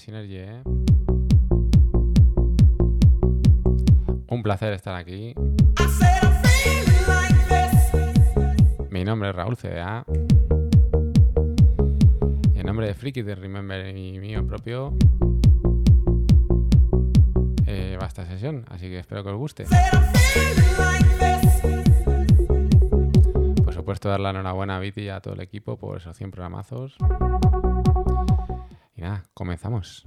Synergy, ¿eh? Un placer estar aquí. Mi nombre es Raúl CDA. Y en nombre de Friki de Remember y mío propio, eh, va esta sesión, así que espero que os guste. Por supuesto, dar la enhorabuena a Viti y a todo el equipo por esos 100 programazos. Comenzamos.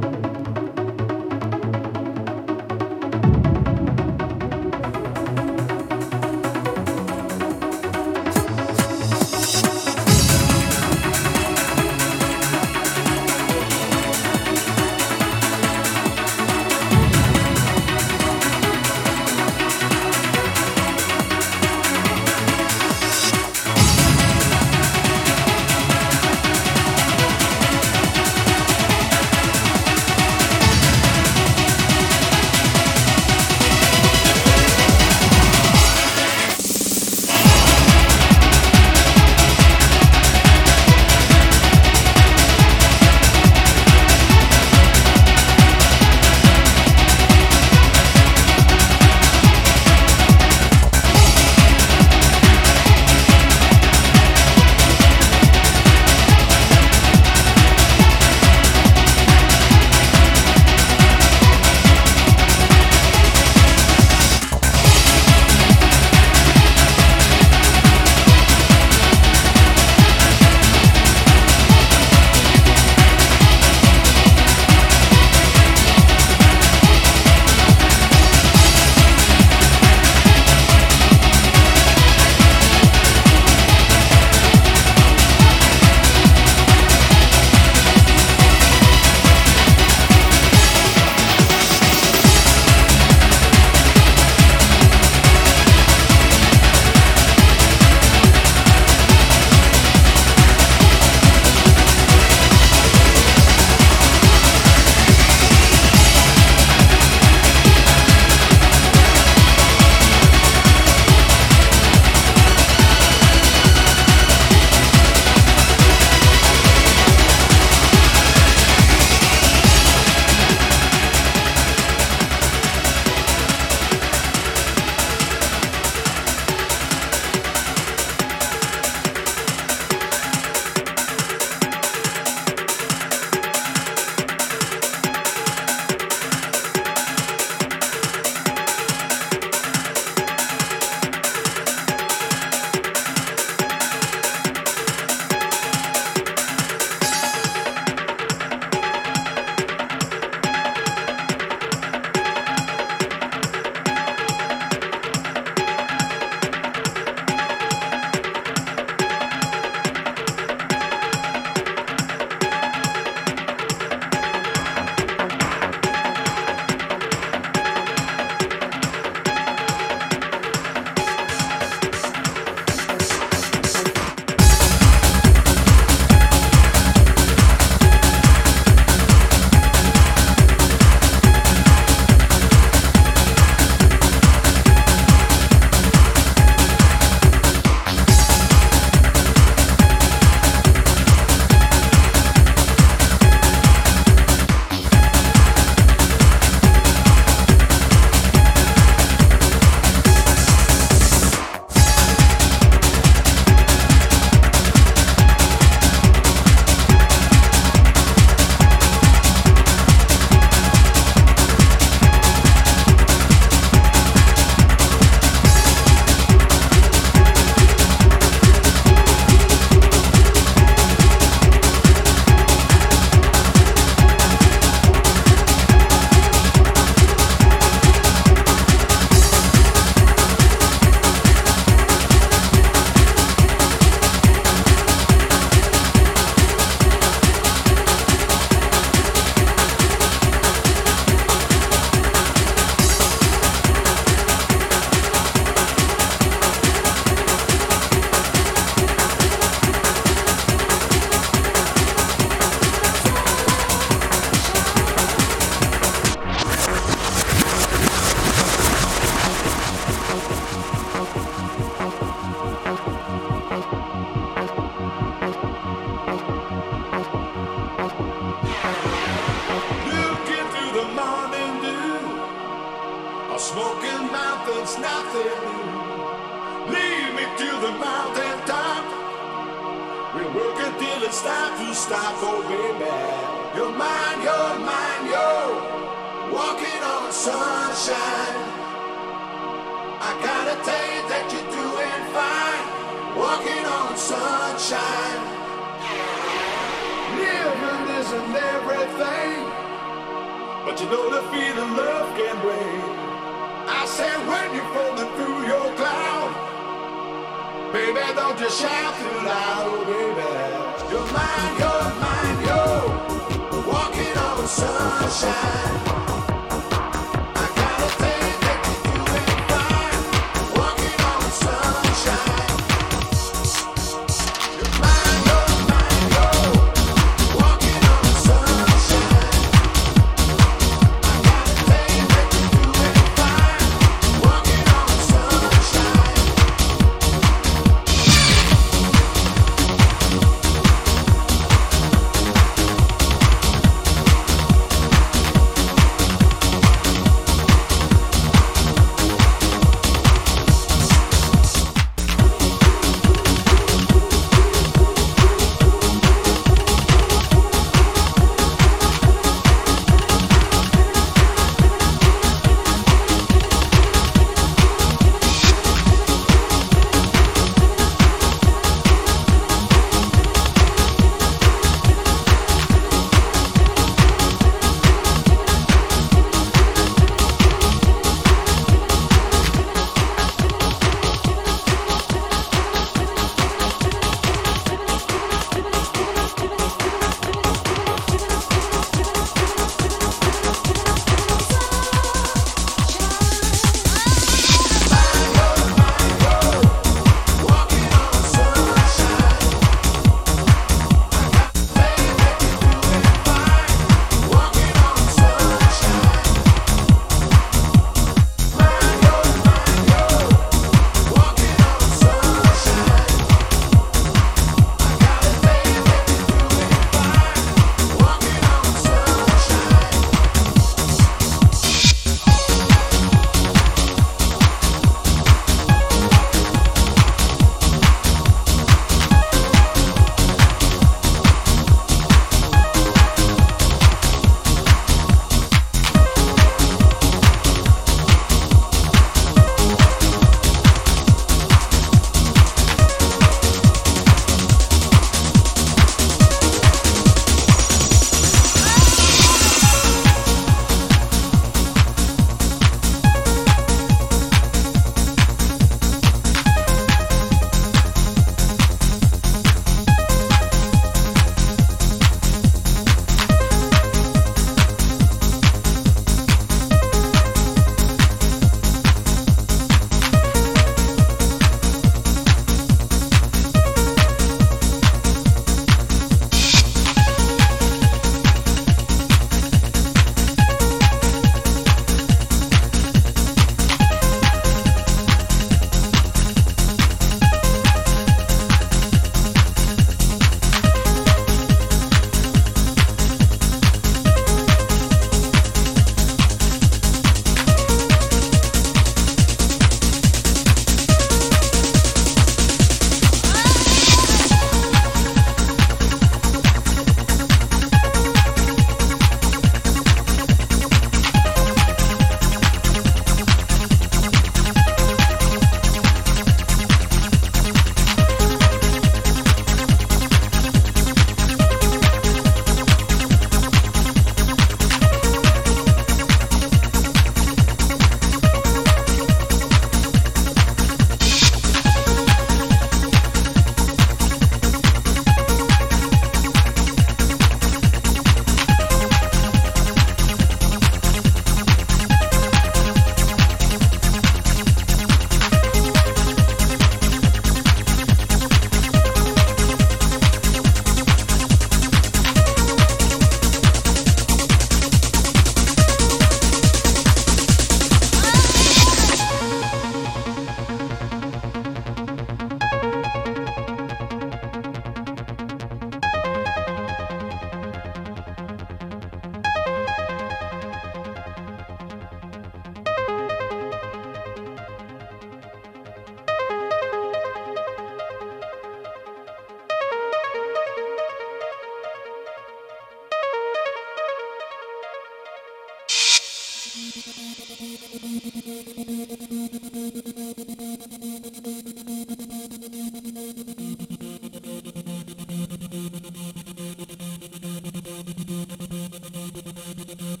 Thank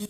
you.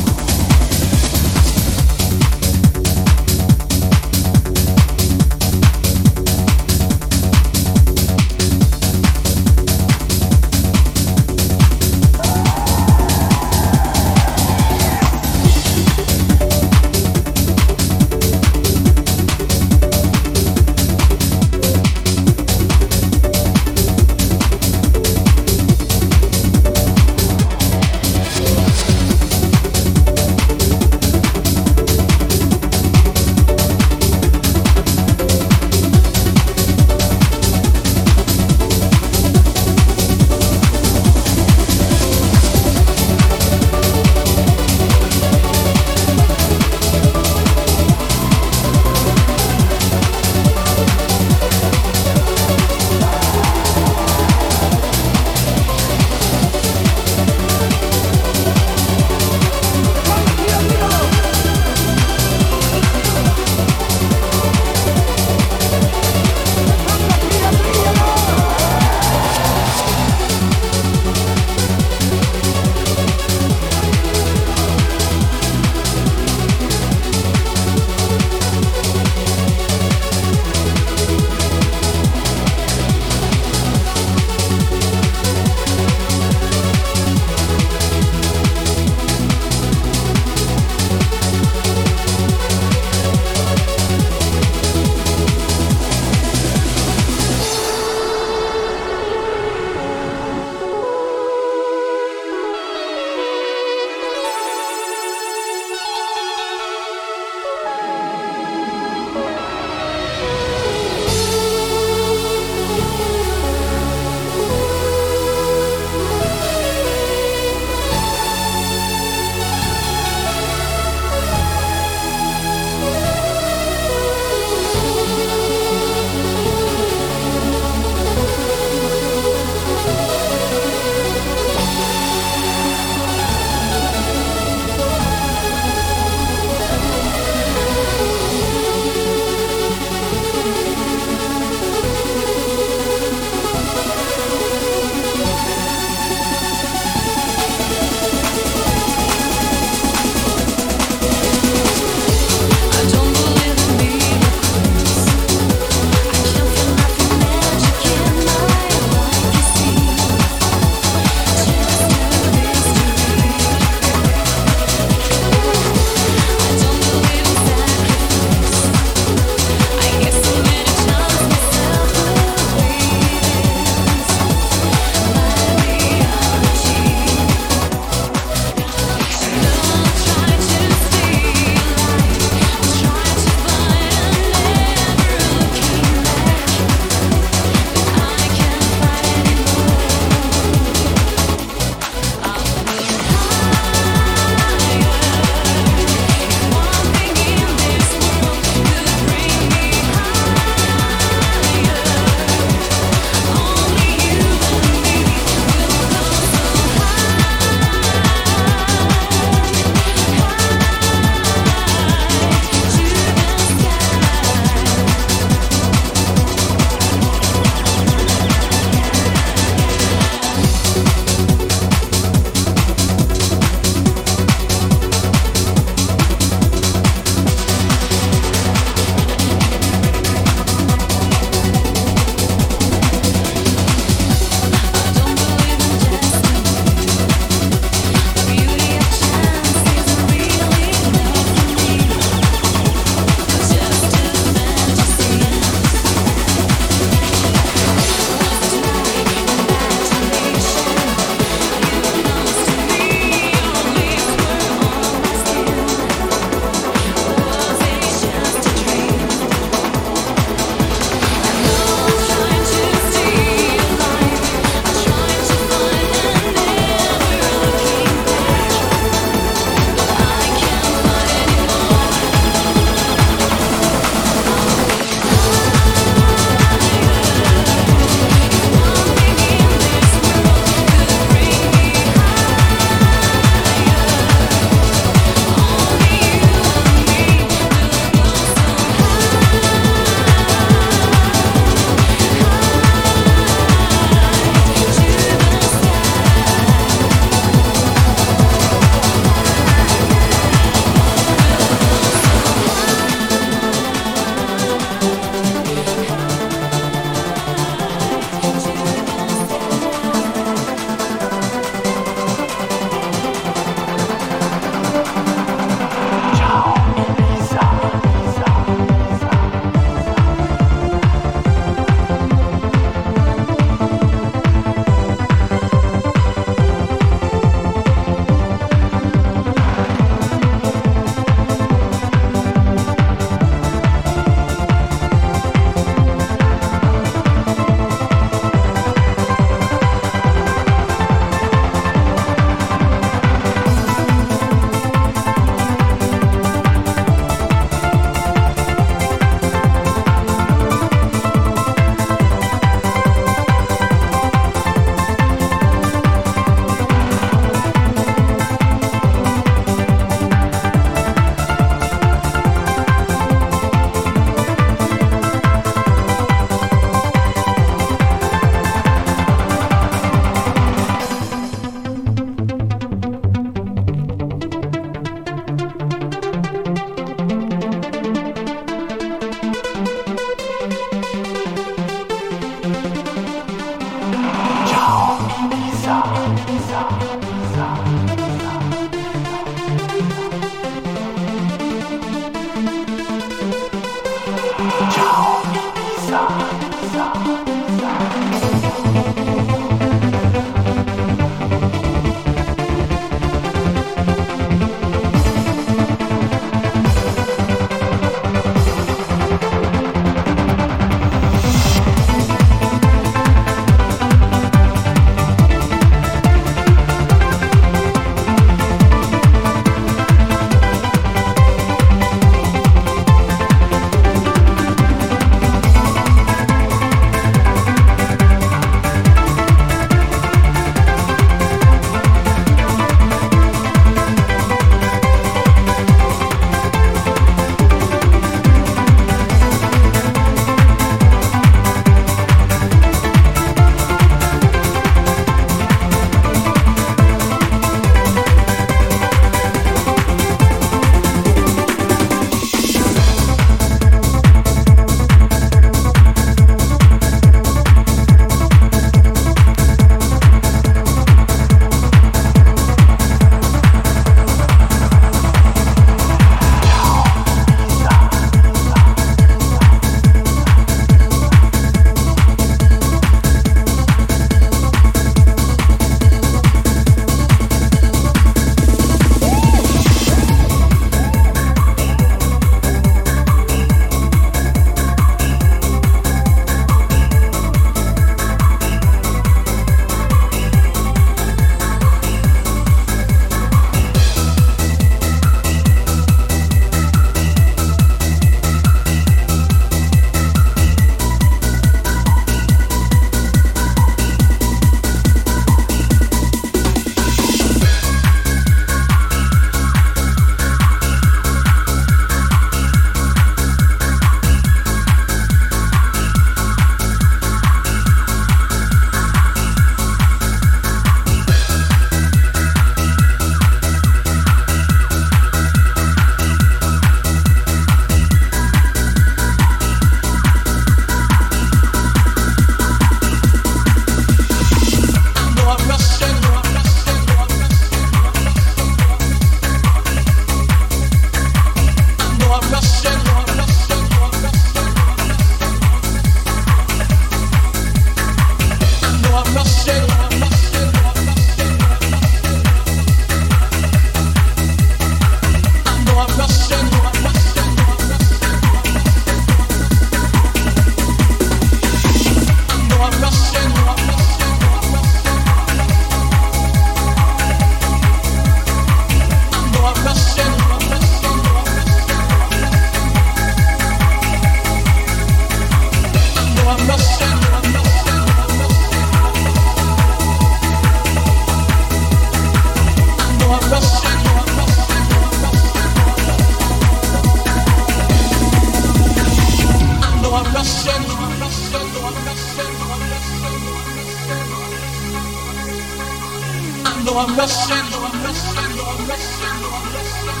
though I'm rushing, though I'm rushing, though I'm rushing, though I'm rushing.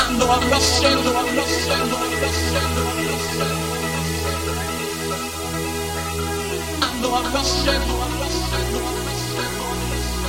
And though I'm rushing, though I'm rushing, though I'm rushing, though I'm rushing. And though I'm rushing, though I'm rushing, though I'm rushing, though I'm rushing.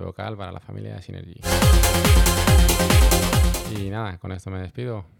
vocal para la familia Synergy. Y nada, con esto me despido.